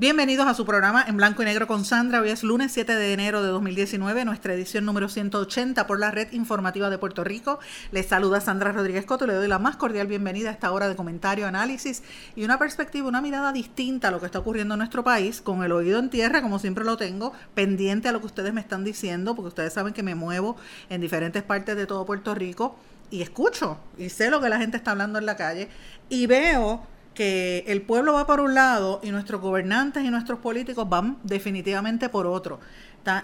Bienvenidos a su programa en blanco y negro con Sandra. Hoy es lunes 7 de enero de 2019, nuestra edición número 180 por la red informativa de Puerto Rico. Les saluda Sandra Rodríguez Coto y le doy la más cordial bienvenida a esta hora de comentario, análisis y una perspectiva, una mirada distinta a lo que está ocurriendo en nuestro país, con el oído en tierra, como siempre lo tengo, pendiente a lo que ustedes me están diciendo, porque ustedes saben que me muevo en diferentes partes de todo Puerto Rico y escucho y sé lo que la gente está hablando en la calle y veo que el pueblo va por un lado y nuestros gobernantes y nuestros políticos van definitivamente por otro.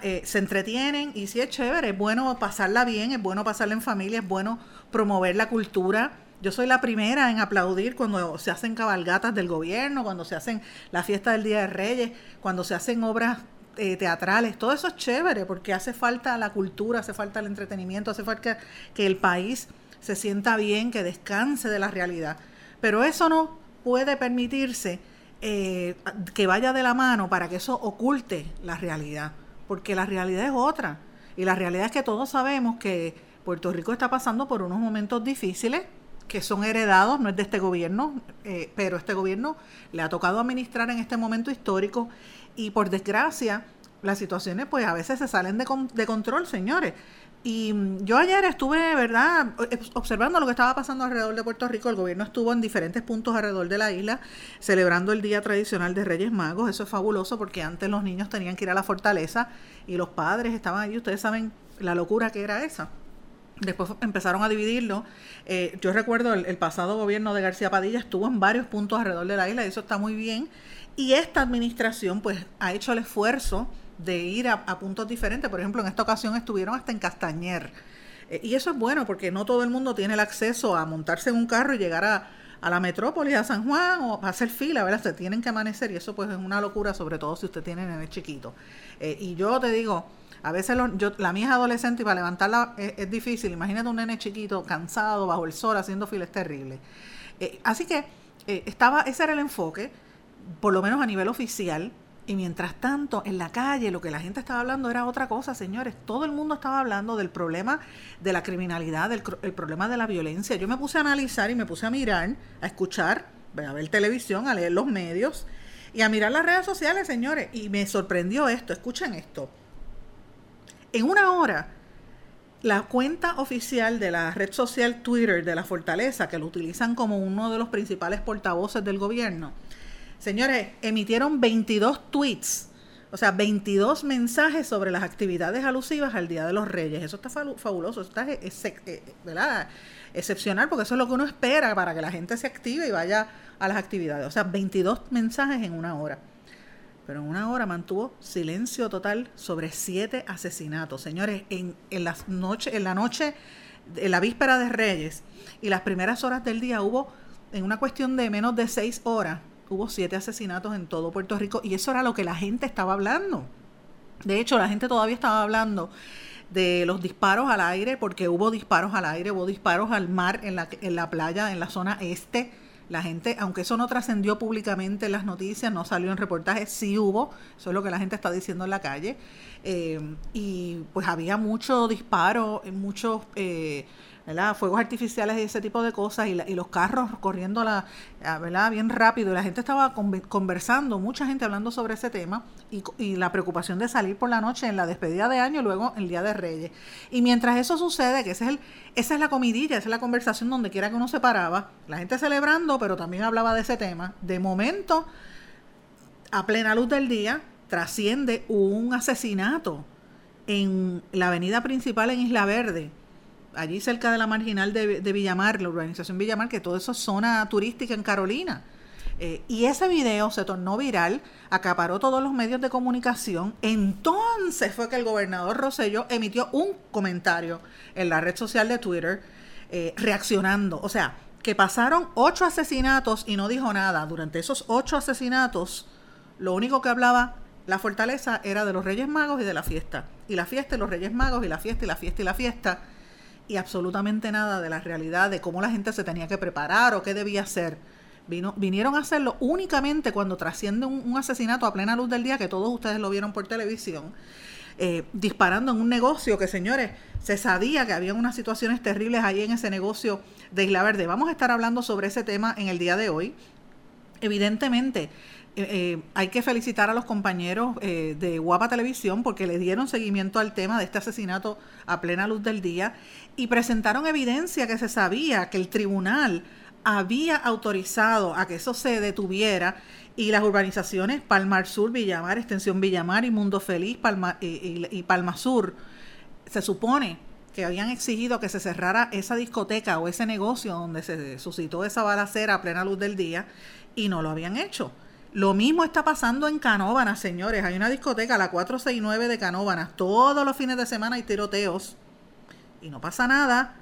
Eh, se entretienen y si es chévere, es bueno pasarla bien, es bueno pasarla en familia, es bueno promover la cultura. Yo soy la primera en aplaudir cuando se hacen cabalgatas del gobierno, cuando se hacen la fiesta del Día de Reyes, cuando se hacen obras eh, teatrales, todo eso es chévere porque hace falta la cultura, hace falta el entretenimiento, hace falta que el país se sienta bien, que descanse de la realidad. Pero eso no puede permitirse eh, que vaya de la mano para que eso oculte la realidad, porque la realidad es otra. Y la realidad es que todos sabemos que Puerto Rico está pasando por unos momentos difíciles que son heredados, no es de este gobierno, eh, pero este gobierno le ha tocado administrar en este momento histórico y por desgracia las situaciones pues a veces se salen de, de control, señores. Y mm, yo ayer estuve, ¿verdad?, observando lo que estaba pasando alrededor de Puerto Rico. El gobierno estuvo en diferentes puntos alrededor de la isla celebrando el Día Tradicional de Reyes Magos. Eso es fabuloso porque antes los niños tenían que ir a la fortaleza y los padres estaban allí. Ustedes saben la locura que era esa. Después empezaron a dividirlo. Eh, yo recuerdo el, el, pasado gobierno de García Padilla estuvo en varios puntos alrededor de la isla y eso está muy bien. Y esta administración pues ha hecho el esfuerzo de ir a, puntos diferentes. Por ejemplo, en esta ocasión estuvieron hasta en Castañer. Eh, y eso es bueno porque no todo el mundo tiene el acceso a montarse en un carro y llegar a, la metrópolis, a San Juan o a hacer fila, ¿verdad? Se tienen que amanecer y eso pues es una locura, sobre todo si usted tiene nene chiquito. Eh, y yo te digo, a veces la mía es adolescente y para levantarla es, difícil. Imagínate un nene chiquito, cansado, bajo el sol, haciendo fila, es terrible. Eh, así que estaba, ese era el enfoque, por lo menos a nivel oficial, y mientras tanto, en la calle lo que la gente estaba hablando era otra cosa, señores. Todo el mundo estaba hablando del problema de la criminalidad, del el problema de la violencia. Yo me puse a analizar y me puse a mirar, a escuchar, a ver televisión, a leer los medios y a mirar las redes sociales, señores. Y me sorprendió esto, escuchen esto. En una hora, la cuenta oficial de la red social Twitter de la Fortaleza, que lo utilizan como uno de los principales portavoces del gobierno, Señores, emitieron 22 tweets, o sea, 22 mensajes sobre las actividades alusivas al Día de los Reyes. Eso está fabuloso, está eh, ¿verdad? excepcional, porque eso es lo que uno espera para que la gente se active y vaya a las actividades. O sea, 22 mensajes en una hora. Pero en una hora mantuvo silencio total sobre siete asesinatos. Señores, en, en, las noche, en la noche, en la víspera de Reyes y las primeras horas del día hubo, en una cuestión de menos de seis horas, hubo siete asesinatos en todo Puerto Rico y eso era lo que la gente estaba hablando. De hecho, la gente todavía estaba hablando de los disparos al aire, porque hubo disparos al aire, hubo disparos al mar en la, en la playa, en la zona este. La gente, aunque eso no trascendió públicamente en las noticias, no salió en reportajes, sí hubo, eso es lo que la gente está diciendo en la calle. Eh, y pues había mucho disparo, muchos... Eh, ¿verdad? fuegos artificiales y ese tipo de cosas y, y los carros corriendo la, bien rápido y la gente estaba conversando, mucha gente hablando sobre ese tema y, la preocupación de salir por la noche en la despedida de año y luego el Día de Reyes. Y mientras eso sucede, que es el, esa es la comidilla, esa es la conversación donde quiera que uno se paraba, la gente celebrando, pero también hablaba de ese tema, de momento, a plena luz del día, trasciende un asesinato en la avenida principal en Isla Verde allí cerca de la marginal de, Villamar, la urbanización Villamar, que todo eso es zona turística en Carolina. Eh, y ese video se tornó viral, acaparó todos los medios de comunicación. Entonces fue que el gobernador Rosello emitió un comentario en la red social de Twitter eh, reaccionando. O sea, que pasaron ocho asesinatos y no dijo nada. Durante esos ocho asesinatos, lo único que hablaba la fortaleza era de los Reyes Magos y de la fiesta. Y la fiesta y los Reyes Magos y la fiesta y la fiesta y la fiesta. Y absolutamente nada de la realidad, de cómo la gente se tenía que preparar o qué debía hacer. Vino, vinieron a hacerlo únicamente cuando trasciende un, asesinato a plena luz del día, que todos ustedes lo vieron por televisión, eh, disparando en un negocio que, señores, se sabía que había unas situaciones terribles ahí en ese negocio de Isla Verde. Vamos a estar hablando sobre ese tema en el día de hoy. Evidentemente, eh, eh, hay que felicitar a los compañeros eh, de Guapa Televisión porque le dieron seguimiento al tema de este asesinato a plena luz del día y presentaron evidencia que se sabía que el tribunal había autorizado a que eso se detuviera y las urbanizaciones Palmar Sur, Villamar, Extensión Villamar y Mundo Feliz Palma, y, y Palma Sur se supone que habían exigido que se cerrara esa discoteca o ese negocio donde se suscitó esa balacera a plena luz del día y no lo habían hecho. Lo mismo está pasando en Canóvanas, señores. Hay una discoteca, la 469 de Canóvanas. Todos los fines de semana hay tiroteos. Y no pasa nada.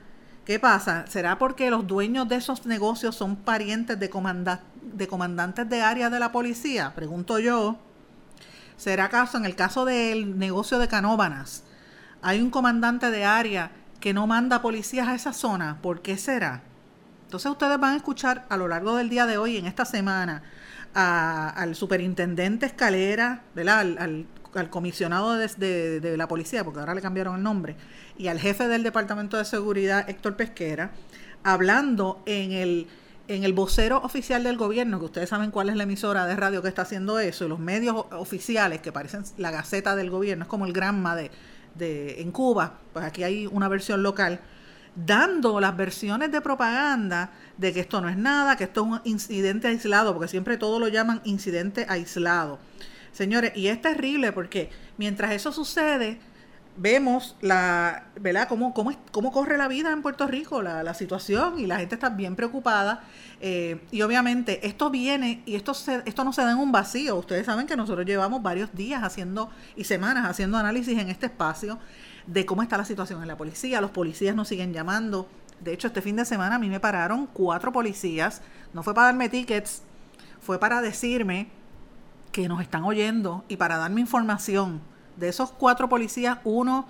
¿Qué pasa? ¿Será porque los dueños de esos negocios son parientes de, de comandantes de área de la policía? Pregunto yo. ¿Será acaso en el caso del negocio de Canóvanas hay un comandante de área que no manda policías a esa zona? ¿Por qué será? Entonces ustedes van a escuchar a lo largo del día de hoy, en esta semana, al superintendente Escalera, Al, comisionado de, de, la policía, porque ahora le cambiaron el nombre, y al jefe del Departamento de Seguridad, Héctor Pesquera, hablando en el, en el vocero oficial del gobierno, que ustedes saben cuál es la emisora de radio que está haciendo eso, y los medios oficiales que parecen la Gaceta del gobierno, es como el Granma de, de, en Cuba, pues aquí hay una versión local, dando las versiones de propaganda de que esto no es nada, que esto es un incidente aislado, porque siempre todo lo llaman incidente aislado. Señores, y es terrible porque mientras eso sucede, vemos la, ¿verdad? Cómo, cómo, cómo corre la vida en Puerto Rico, la, la situación, y la gente está bien preocupada. Eh, y obviamente esto viene, y esto, se, esto no se da en un vacío. Ustedes saben que nosotros llevamos varios días haciendo y semanas haciendo análisis en este espacio de cómo está la situación en la policía. Los policías nos siguen llamando. De hecho, este fin de semana a mí me pararon cuatro policías. No fue para darme tickets, fue para decirme que nos están oyendo y para darme información. De esos cuatro policías, uno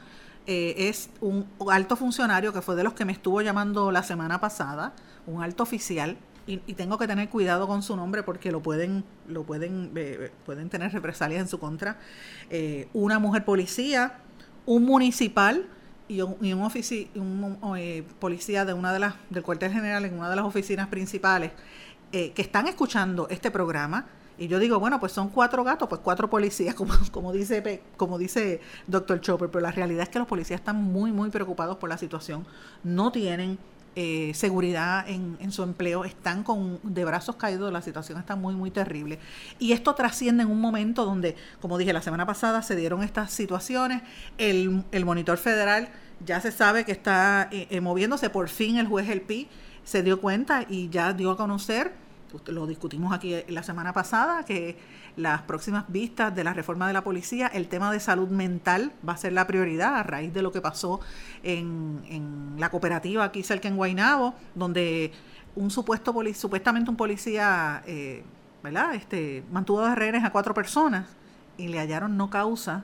eh, es un alto funcionario que fue de los que me estuvo llamando la semana pasada, un alto oficial. Y, tengo que tener cuidado con su nombre porque lo pueden lo pueden eh, pueden tener represalias en su contra eh, una mujer policía un municipal y un, y un, eh, policía de una de las, del cuartel general en una de las oficinas principales eh, que están escuchando este programa. Y yo digo, bueno, pues son cuatro gatos, pues cuatro policías, como, como dice como dice Dr. Chopper, pero la realidad es que los policías están muy, muy preocupados por la situación. No tienen eh, seguridad en, en, su empleo, están con de brazos caídos, la situación está muy, muy terrible. Y esto trasciende en un momento donde, como dije la semana pasada, se dieron estas situaciones, el, el monitor federal ya se sabe que está eh, eh, moviéndose, por fin el juez El Pi se dio cuenta y ya dio a conocer, lo discutimos aquí la semana pasada, que las próximas vistas de la reforma de la policía, el tema de salud mental va a ser la prioridad a raíz de lo que pasó en, en la cooperativa aquí cerca en Guainabo, donde un supuesto supuestamente un policía, eh, ¿verdad? Este, mantuvo de rehenes a cuatro personas y le hallaron no causa.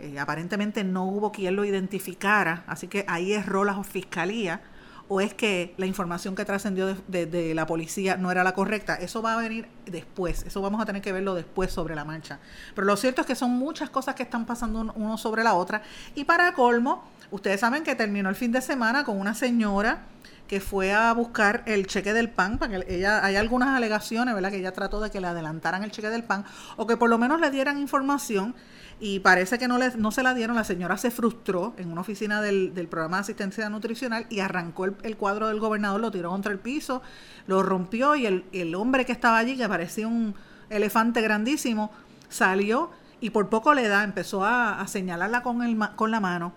Eh, aparentemente no hubo quien lo identificara, así que ahí erró la fiscalía o es que la información que trascendió de, la policía no era la correcta. Eso va a venir después, eso vamos a tener que verlo después sobre la marcha. Pero lo cierto es que son muchas cosas que están pasando uno sobre la otra. Y para colmo, ustedes saben que terminó el fin de semana con una señora que fue a buscar el cheque del PAN, para que ella, hay algunas alegaciones, ¿verdad? Que ella trató de que le adelantaran el cheque del PAN, o que por lo menos le dieran información y parece que no, les, no se la dieron. La señora se frustró en una oficina del, del programa de asistencia nutricional y arrancó el, cuadro del gobernador, lo tiró contra el piso, lo rompió y el, el hombre que estaba allí, que parecía un elefante grandísimo, salió y por poco le da, empezó a, señalarla con, el, con la mano.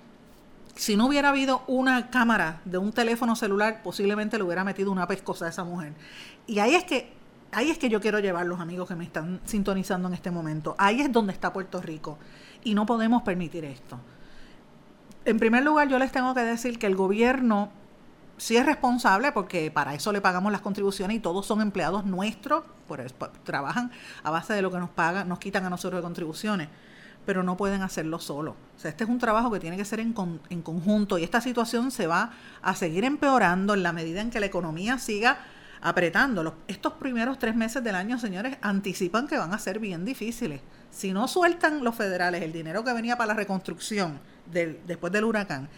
Si no hubiera habido una cámara de un teléfono celular, posiblemente le hubiera metido una pescosa a esa mujer. Y ahí es que ahí es que yo quiero llevar los amigos que me están sintonizando en este momento. Ahí es donde está Puerto Rico y no podemos permitir esto. En primer lugar, yo les tengo que decir que el gobierno sí es responsable porque para eso le pagamos las contribuciones y todos son empleados nuestros, trabajan a base de lo que nos pagan, nos quitan a nosotros de contribuciones, pero no pueden hacerlo solo. O sea, este es un trabajo que tiene que ser en, en conjunto y esta situación se va a seguir empeorando en la medida en que la economía siga apretando. estos primeros tres meses del año, señores, anticipan que van a ser bien difíciles. Si no sueltan los federales el dinero que venía para la reconstrucción después del huracán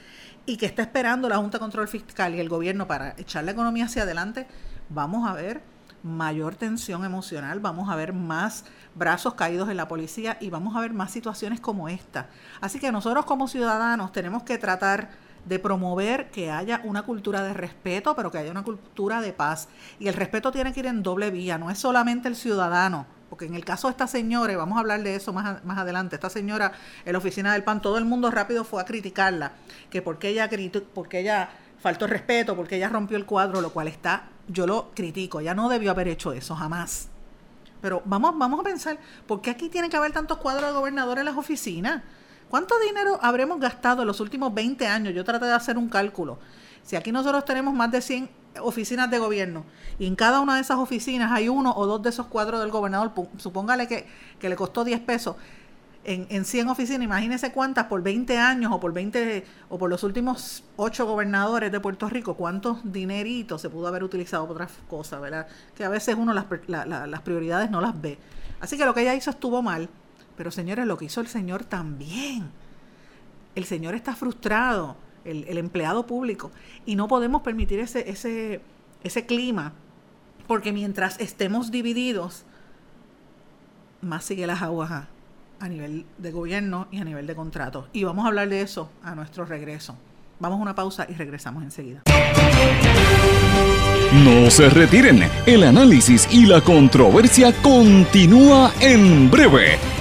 y que está esperando la Junta de Control Fiscal y el gobierno para echar la economía hacia adelante, vamos a ver mayor tensión emocional, vamos a ver más brazos caídos en la policía y vamos a ver más situaciones como esta. Así que nosotros como ciudadanos tenemos que tratar de promover que haya una cultura de respeto, pero que haya una cultura de paz. Y el respeto tiene que ir en doble vía, no es solamente el ciudadano, porque en el caso de esta señora, y vamos a hablar de eso más, más adelante, esta señora en la oficina del PAN, todo el mundo rápido fue a criticarla, que porque ella, porque ella faltó respeto, porque ella rompió el cuadro, lo cual está, yo lo critico, ella no debió haber hecho eso, jamás. Pero vamos, vamos a pensar, ¿por qué aquí tiene que haber tantos cuadros de gobernadores en las oficinas? ¿Cuánto dinero habremos gastado en los últimos 20 años? Yo traté de hacer un cálculo. Si aquí nosotros tenemos más de 100 oficinas de gobierno y en cada una de esas oficinas hay uno o dos de esos cuadros del gobernador, supóngale que, le costó 10 pesos en, en 100 oficinas, imagínese cuántas por 20 años o por 20 o por los últimos 8 gobernadores de Puerto Rico, cuántos dineritos se pudo haber utilizado para otras cosas, ¿verdad? Que a veces uno las, las prioridades no las ve. Así que lo que ella hizo estuvo mal pero señores, lo que hizo el Señor también. El Señor está frustrado, el, empleado público, y no podemos permitir ese, ese, ese clima, porque mientras estemos divididos, más sigue las aguas a, nivel de gobierno y a nivel de contratos. Y vamos a hablar de eso a nuestro regreso. Vamos a una pausa y regresamos enseguida. No se retiren, el análisis y la controversia continúa en breve,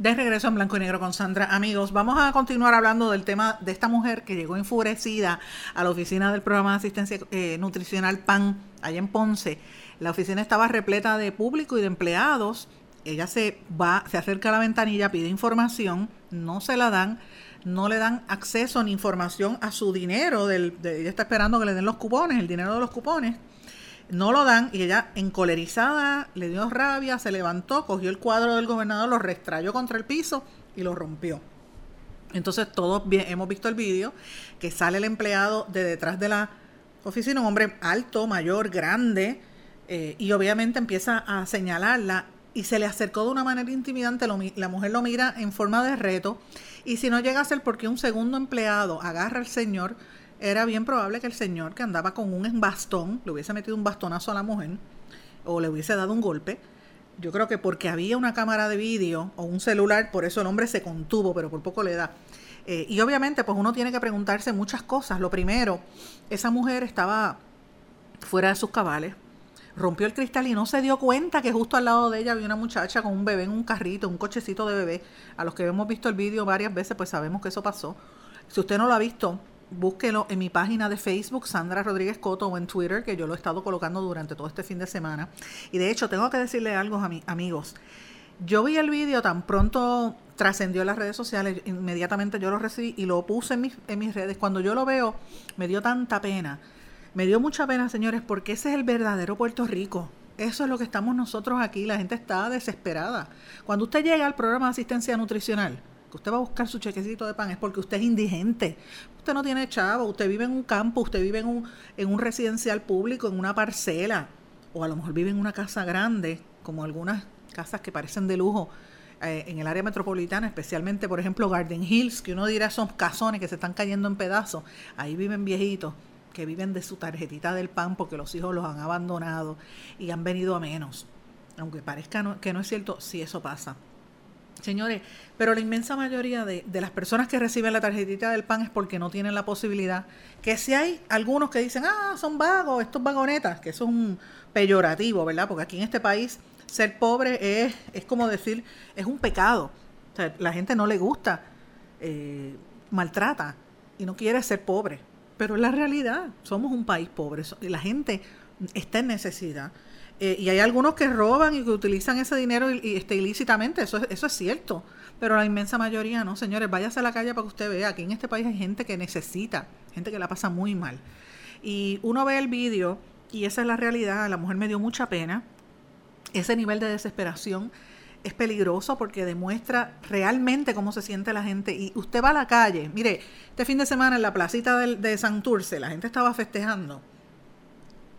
De regreso en blanco y negro con Sandra. Amigos, vamos a continuar hablando del tema de esta mujer que llegó enfurecida a la oficina del programa de asistencia eh, nutricional PAN, allá en Ponce. La oficina estaba repleta de público y de empleados. Ella se va, se acerca a la ventanilla, pide información, no se la dan, no le dan acceso ni información a su dinero. Ella está esperando que le den los cupones, el dinero de los cupones no lo dan y ella encolerizada le dio rabia, se levantó, cogió el cuadro del gobernador, lo restrayó contra el piso y lo rompió. Entonces todos hemos visto el vídeo que sale el empleado de detrás de la oficina, un hombre alto, mayor, grande, eh, y obviamente empieza a señalarla y se le acercó de una manera intimidante, la mujer lo mira en forma de reto, y si no llega a ser porque un segundo empleado agarra al señor, era bien probable que el señor que andaba con un bastón le hubiese metido un bastonazo a la mujer o le hubiese dado un golpe. Yo creo que porque había una cámara de vídeo o un celular, por eso el hombre se contuvo, pero por poco le da. Eh, y obviamente, pues uno tiene que preguntarse muchas cosas. Lo primero, esa mujer estaba fuera de sus cabales, rompió el cristal y no se dio cuenta que justo al lado de ella había una muchacha con un bebé en un carrito, un cochecito de bebé. A los que hemos visto el vídeo varias veces, pues sabemos que eso pasó. Si usted no lo ha visto, búsquelo en mi página de Facebook, Sandra Rodríguez Coto, o en Twitter, que yo lo he estado colocando durante todo este fin de semana. Y de hecho, tengo que decirle algo a mis amigos. Yo vi el vídeo tan pronto trascendió en las redes sociales, inmediatamente yo lo recibí y lo puse en mis, en mis redes. Cuando yo lo veo, me dio tanta pena. Me dio mucha pena, señores, porque ese es el verdadero Puerto Rico. Eso es lo que estamos nosotros aquí. La gente está desesperada. Cuando usted llega al programa de asistencia nutricional, usted va a buscar su chequecito de pan es porque usted es indigente. Usted no tiene chavo, usted vive en un campo, usted vive en un, en un residencial público, en una parcela, o a lo mejor vive en una casa grande, como algunas casas que parecen de lujo eh, en el área metropolitana, especialmente, por ejemplo, Garden Hills, que uno dirá son casones que se están cayendo en pedazos. Ahí viven viejitos que viven de su tarjetita del pan porque los hijos los han abandonado y han venido a menos. Aunque parezca que no es cierto, sí eso pasa. Señores, pero la inmensa mayoría de, las personas que reciben la tarjetita del pan es porque no tienen la posibilidad. Que si hay algunos que dicen, ah, son vagos, estos vagonetas, que es un peyorativo, ¿verdad? Porque aquí en este país ser pobre es, es como decir, es un pecado. O sea, la gente no le gusta, eh, maltrata y no quiere ser pobre. Pero es la realidad, somos un país pobre y la gente está en necesidad. Eh, y hay algunos que roban y que utilizan ese dinero y, este, ilícitamente, eso, eso es cierto. Pero la inmensa mayoría no, señores, váyase a la calle para que usted vea que en este país hay gente que necesita, gente que la pasa muy mal. Y uno ve el vídeo y esa es la realidad, la mujer me dio mucha pena. Ese nivel de desesperación es peligroso porque demuestra realmente cómo se siente la gente. Y usted va a la calle, mire, este fin de semana en la placita de, de Santurce, la gente estaba festejando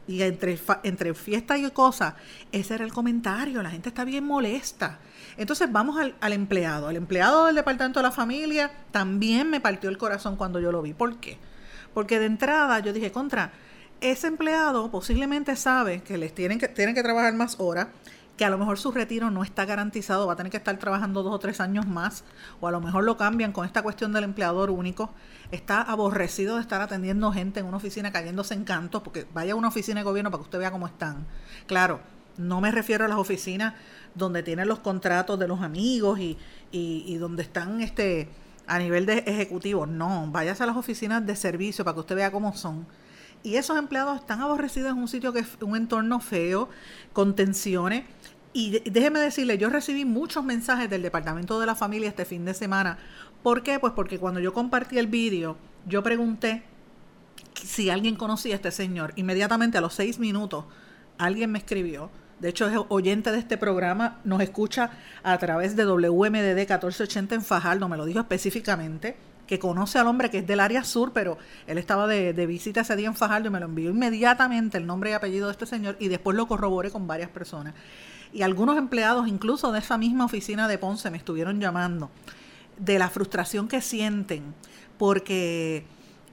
y entre, entre fiesta y cosas, ese era el comentario, la gente está bien molesta. Entonces vamos al, al, empleado. El empleado del Departamento de la Familia también me partió el corazón cuando yo lo vi. ¿Por qué? Porque de entrada yo dije, contra, ese empleado posiblemente sabe que les tienen que, tienen que trabajar más horas, que a lo mejor su retiro no está garantizado, va a tener que estar trabajando dos o tres años más, o a lo mejor lo cambian con esta cuestión del empleador único, está aborrecido de estar atendiendo gente en una oficina cayéndose en cantos, porque vaya a una oficina de gobierno para que usted vea cómo están. Claro, no me refiero a las oficinas donde tienen los contratos de los amigos y, y, donde están este a nivel de ejecutivo, no, váyase a las oficinas de servicio para que usted vea cómo son. Y esos empleados están aborrecidos en un sitio que es un entorno feo, con tensiones, y déjeme decirle, yo recibí muchos mensajes del Departamento de la Familia este fin de semana. ¿Por qué? Pues porque cuando yo compartí el vídeo, yo pregunté si alguien conocía a este señor. Inmediatamente a los seis minutos, alguien me escribió. De hecho, es oyente de este programa, nos escucha a través de WMDD 1480 en Fajardo, me lo dijo específicamente, que conoce al hombre que es del área sur, pero él estaba de, de visita ese día en Fajardo y me lo envió inmediatamente el nombre y apellido de este señor y después lo corroboré con varias personas. Y algunos empleados incluso de esa misma oficina de Ponce me estuvieron llamando de la frustración que sienten porque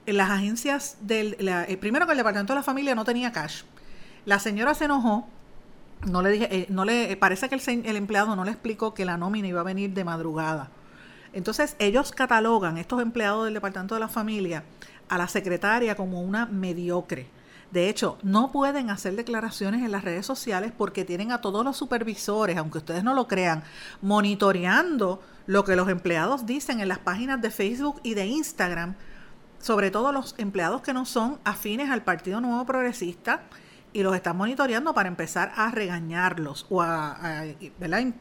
las agencias del eh, primero que el departamento de la familia no tenía cash. La señora se enojó no le dije eh, no le eh, parece que el, el empleado no le explicó que la nómina iba a venir de madrugada entonces ellos catalogan estos empleados del departamento de la familia a la secretaria como una mediocre. De hecho, no pueden hacer declaraciones en las redes sociales porque tienen a todos los supervisores, aunque ustedes no lo crean, monitoreando lo que los empleados dicen en las páginas de Facebook y de Instagram, sobre todo los empleados que no son afines al Partido Nuevo Progresista y los están monitoreando para empezar a regañarlos o a,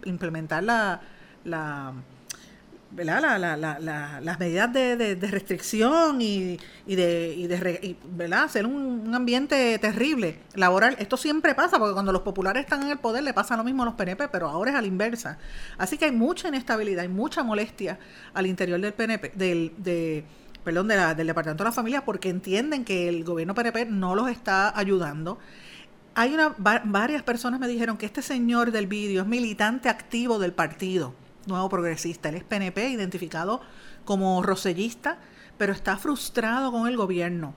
implementar la, la ¿verdad? La, la, la, las medidas de, de, restricción y, de, y de ¿verdad? hacer un, ambiente terrible laboral. Esto siempre pasa, porque cuando los populares están en el poder le pasa lo mismo a los PNP, pero ahora es a la inversa. Así que hay mucha inestabilidad, hay mucha molestia al interior del PNP, del, de, perdón, de del Departamento de la Familia, porque entienden que el gobierno PNP no los está ayudando. Hay una, varias personas me dijeron que este señor del vídeo es militante activo del partido Nuevo Progresista. Él es PNP, identificado como rosellista, pero está frustrado con el gobierno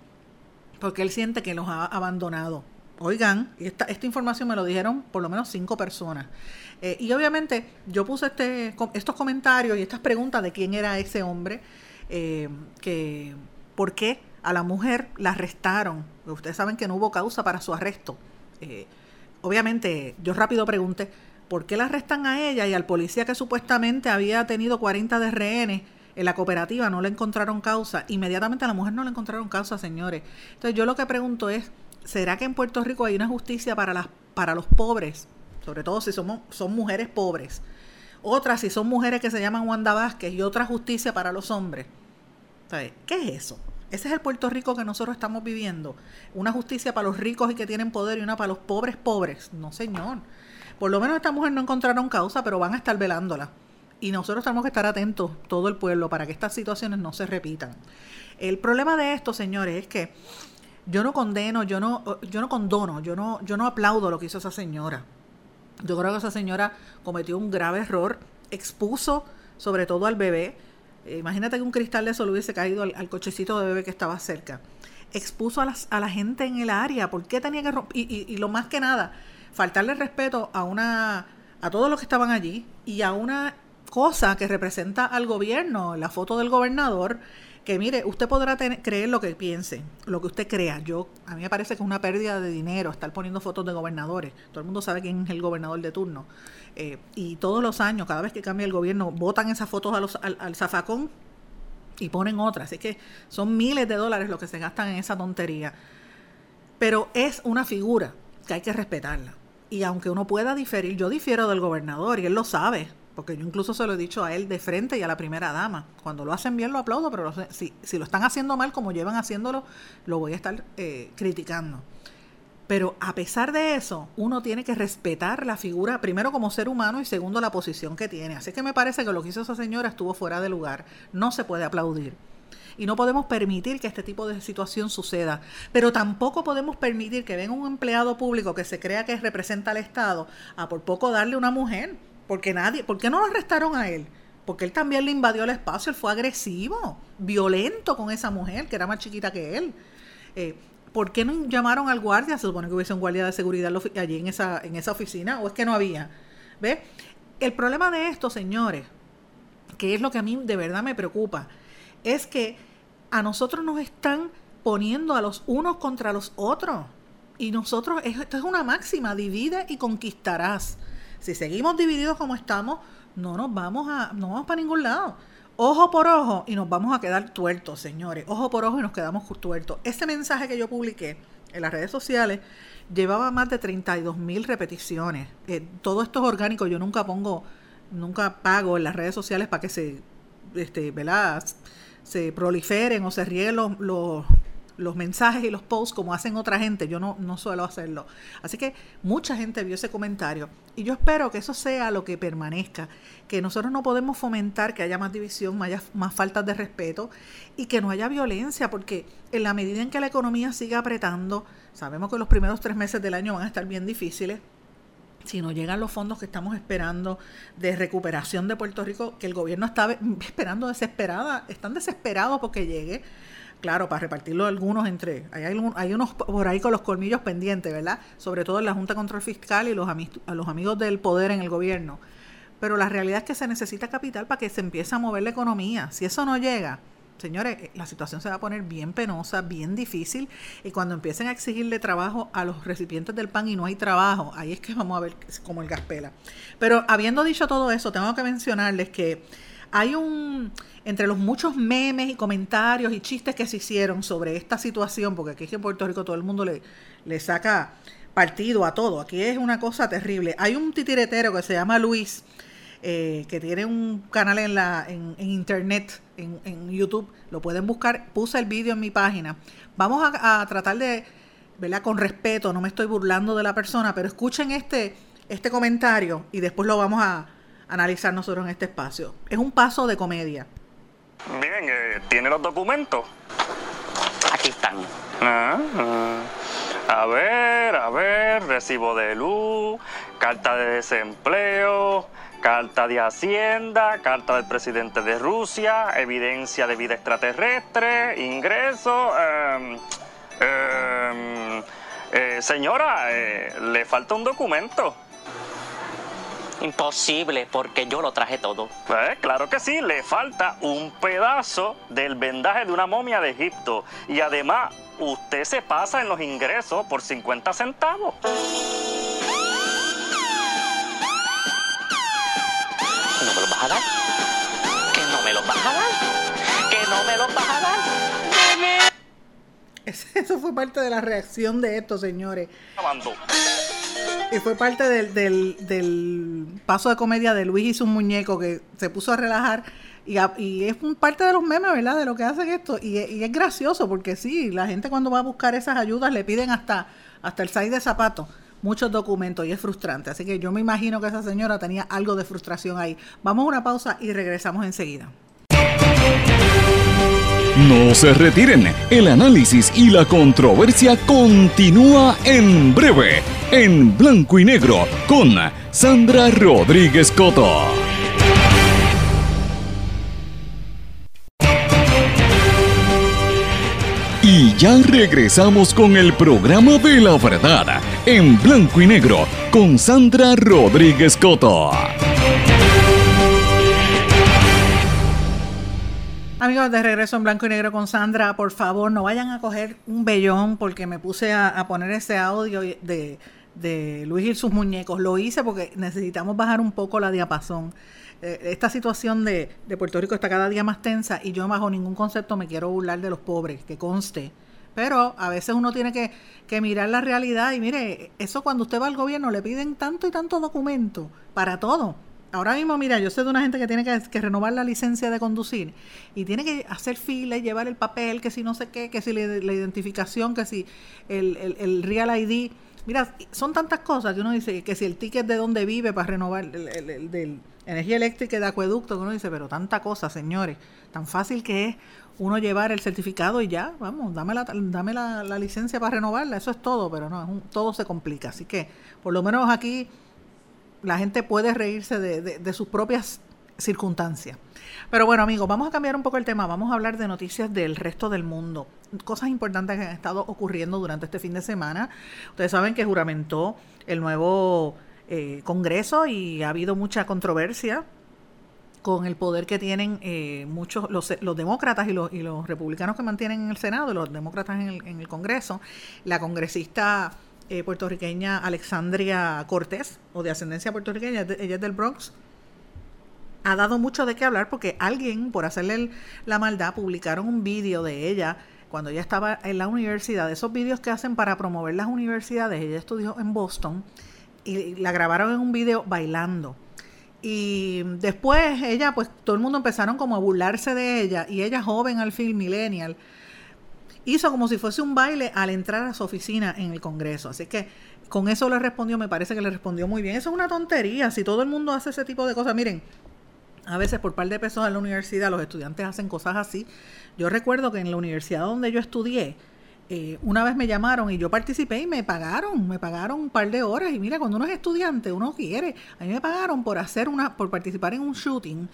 porque él siente que los ha abandonado. Oigan, esta, esta información me lo dijeron por lo menos cinco personas. Eh, y obviamente yo puse este, estos comentarios y estas preguntas de quién era ese hombre, eh, que por qué a la mujer la arrestaron. Ustedes saben que no hubo causa para su arresto. Eh, obviamente yo rápido pregunté, ¿por qué la arrestan a ella y al policía que supuestamente había tenido 40 de rehenes? En la cooperativa no le encontraron causa. Inmediatamente a la mujer no le encontraron causa, señores. Entonces yo lo que pregunto es, ¿será que en Puerto Rico hay una justicia para, las, para los pobres? Sobre todo si somos, son mujeres pobres. Otras si son mujeres que se llaman Wanda Vázquez y otra justicia para los hombres. ¿Qué es eso? Ese es el Puerto Rico que nosotros estamos viviendo. Una justicia para los ricos y que tienen poder y una para los pobres pobres. No, señor. Por lo menos esta mujer no encontraron causa, pero van a estar velándola. Y nosotros tenemos que estar atentos, todo el pueblo, para que estas situaciones no se repitan. El problema de esto, señores, es que yo no condeno, yo no, yo no condono, yo no, yo no aplaudo lo que hizo esa señora. Yo creo que esa señora cometió un grave error, expuso sobre todo al bebé. Eh, imagínate que un cristal de eso le hubiese caído al, cochecito de bebé que estaba cerca. Expuso a, las, a la gente en el área. ¿Por qué tenía que romper? Y, y, lo más que nada, faltarle respeto a una a todos los que estaban allí y a una cosa que representa al gobierno, la foto del gobernador, que mire, usted podrá creer lo que piense, lo que usted crea. Yo, a mí me parece que es una pérdida de dinero estar poniendo fotos de gobernadores. Todo el mundo sabe quién es el gobernador de turno. Eh, y todos los años, cada vez que cambia el gobierno, votan esas fotos a los, al, al zafacón y ponen otras. Así que son miles de dólares lo que se gastan en esa tontería. Pero es una figura que hay que respetarla. Y aunque uno pueda diferir, yo difiero del gobernador y él lo sabe porque yo incluso se lo he dicho a él de frente y a la primera dama. Cuando lo hacen bien lo aplaudo, pero si, si, lo están haciendo mal como llevan haciéndolo, lo voy a estar eh, criticando. Pero a pesar de eso, uno tiene que respetar la figura, primero como ser humano y segundo la posición que tiene. Así que me parece que lo que hizo esa señora estuvo fuera de lugar. No se puede aplaudir. Y no podemos permitir que este tipo de situación suceda. Pero tampoco podemos permitir que venga un empleado público que se crea que representa al Estado a por poco darle una mujer porque nadie, ¿por qué no lo arrestaron a él? Porque él también le invadió el espacio, él fue agresivo, violento con esa mujer, que era más chiquita que él. Eh, ¿Por qué no llamaron al guardia? Se supone que hubiese un guardia de seguridad allí en esa, en esa oficina, o es que no había. ¿Ve? El problema de esto, señores, que es lo que a mí de verdad me preocupa, es que a nosotros nos están poniendo a los unos contra los otros. Y nosotros, esto es una máxima, divide y conquistarás. Si seguimos divididos como estamos, no nos vamos a, no vamos para ningún lado. Ojo por ojo y nos vamos a quedar tuertos, señores. Ojo por ojo y nos quedamos tuertos. Ese mensaje que yo publiqué en las redes sociales llevaba más de 32 mil repeticiones. Eh, todo esto es orgánico. Yo nunca pongo, nunca pago en las redes sociales para que se, este, ¿verdad? Se proliferen o se rieguen los, los, los mensajes y los posts como hacen otra gente. Yo no, no suelo hacerlo. Así que mucha gente vio ese comentario. Y yo espero que eso sea lo que permanezca. Que nosotros no podemos fomentar que haya más división, haya más faltas de respeto y que no haya violencia. Porque en la medida en que la economía siga apretando, sabemos que los primeros tres meses del año van a estar bien difíciles si no llegan los fondos que estamos esperando de recuperación de Puerto Rico, que el gobierno está esperando desesperada, están desesperados porque llegue, claro, para repartirlo algunos entre, hay, hay unos por ahí con los colmillos pendientes, ¿verdad? Sobre todo en la Junta de Control Fiscal y los, a los amigos del poder en el gobierno. Pero la realidad es que se necesita capital para que se empiece a mover la economía. Si eso no llega, señores, eh, la situación se va a poner bien penosa, bien difícil. Y cuando empiecen a exigirle trabajo a los recipientes del pan y no hay trabajo, ahí es que vamos a ver como el gas pela. Pero habiendo dicho todo eso, tengo que mencionarles que hay un, entre los muchos memes y comentarios y chistes que se hicieron sobre esta situación, porque aquí en Puerto Rico todo el mundo le, le saca partido a todo, aquí es una cosa terrible. Hay un titiretero que se llama Luis, eh, que tiene un canal en, la, en, internet, en, en, YouTube, lo pueden buscar, puse el vídeo en mi página. Vamos a, a tratar de, ¿verdad? Con respeto, no me estoy burlando de la persona, pero escuchen este, este comentario y después lo vamos a analizar nosotros en este espacio. Es un paso de comedia. Bien, eh, ¿tiene los documentos? Aquí están. Ah, ah. A ver, a ver, recibo de luz, carta de desempleo, carta de Hacienda, carta del presidente de Rusia, evidencia de vida extraterrestre, ingreso. Em, em, eh, señora, eh, le falta un documento. Imposible, porque yo lo traje todo. Pues claro que sí, le falta un pedazo del vendaje de una momia de Egipto. Y además, usted se pasa en los ingresos por 50 centavos. Vas a dar? ¿Que no me lo vas a dar? ¿Que no me lo vas a dar? Eso fue parte de la reacción de esto, señores. Y fue parte del, del, paso de comedia de Luis y su muñeco que se puso a relajar. Y, y es parte de los memes, ¿verdad? De lo que hacen esto. Y, es gracioso porque sí, la gente cuando va a buscar esas ayudas le piden hasta, hasta el size de zapatos muchos documentos y es frustrante. Así que yo me imagino que esa señora tenía algo de frustración ahí. Vamos a una pausa y regresamos enseguida. No se retiren, el análisis y la controversia continúa en breve, en blanco y negro, con Sandra Rodríguez Coto. Ya regresamos con el programa de la verdad, en blanco y negro, con Sandra Rodríguez Coto. Amigos, de regreso en blanco y negro con Sandra, por favor, no vayan a coger un vellón porque me puse a, poner ese audio de, Luis y sus muñecos. Lo hice porque necesitamos bajar un poco la diapasón. Eh, esta situación de, Puerto Rico está cada día más tensa y yo bajo ningún concepto me quiero burlar de los pobres, que conste. Pero a veces uno tiene que, que mirar la realidad y mire, eso cuando usted va al gobierno le piden tanto y tanto documento para todo Ahora mismo, mira, yo sé de una gente que tiene que, renovar la licencia de conducir y tiene que hacer fila y llevar el papel, que si no sé qué, que si la, identificación, que si el, el, Real ID. Mira, son tantas cosas que uno dice que si el ticket de dónde vive para renovar el, de energía eléctrica de acueducto, que uno dice, pero tanta cosa, señores, tan fácil que es uno llevar el certificado y ya, vamos, dame la, dame la, licencia para renovarla, eso es todo, pero no, todo se complica. Así que, por lo menos aquí la gente puede reírse de, sus propias circunstancias. Pero bueno, amigos, vamos a cambiar un poco el tema. Vamos a hablar de noticias del resto del mundo. Cosas importantes que han estado ocurriendo durante este fin de semana. Ustedes saben que juramentó el nuevo eh, Congreso y ha habido mucha controversia con el poder que tienen eh, muchos los, los demócratas y los, y los republicanos que mantienen en el Senado, los demócratas en el, en el Congreso. La congresista eh, puertorriqueña Alexandria Cortés, o de ascendencia puertorriqueña, ella es del Bronx, ha dado mucho de qué hablar porque alguien, por hacerle la maldad, publicaron un vídeo de ella cuando ella estaba en la universidad, esos vídeos que hacen para promover las universidades, ella estudió en Boston y la grabaron en un vídeo bailando. Y después ella, pues todo el mundo empezaron como a burlarse de ella y ella joven al fin, millennial, hizo como si fuese un baile al entrar a su oficina en el Congreso. Así que con eso le respondió, me parece que le respondió muy bien. Eso es una tontería. Si todo el mundo hace ese tipo de cosas, miren, a veces por par de pesos en la universidad los estudiantes hacen cosas así. Yo recuerdo que en la universidad donde yo estudié, eh, una vez me llamaron y yo participé y me pagaron, me pagaron un par de horas. Y mira, cuando uno es estudiante, uno quiere. A mí me pagaron por hacer una, por participar en un shooting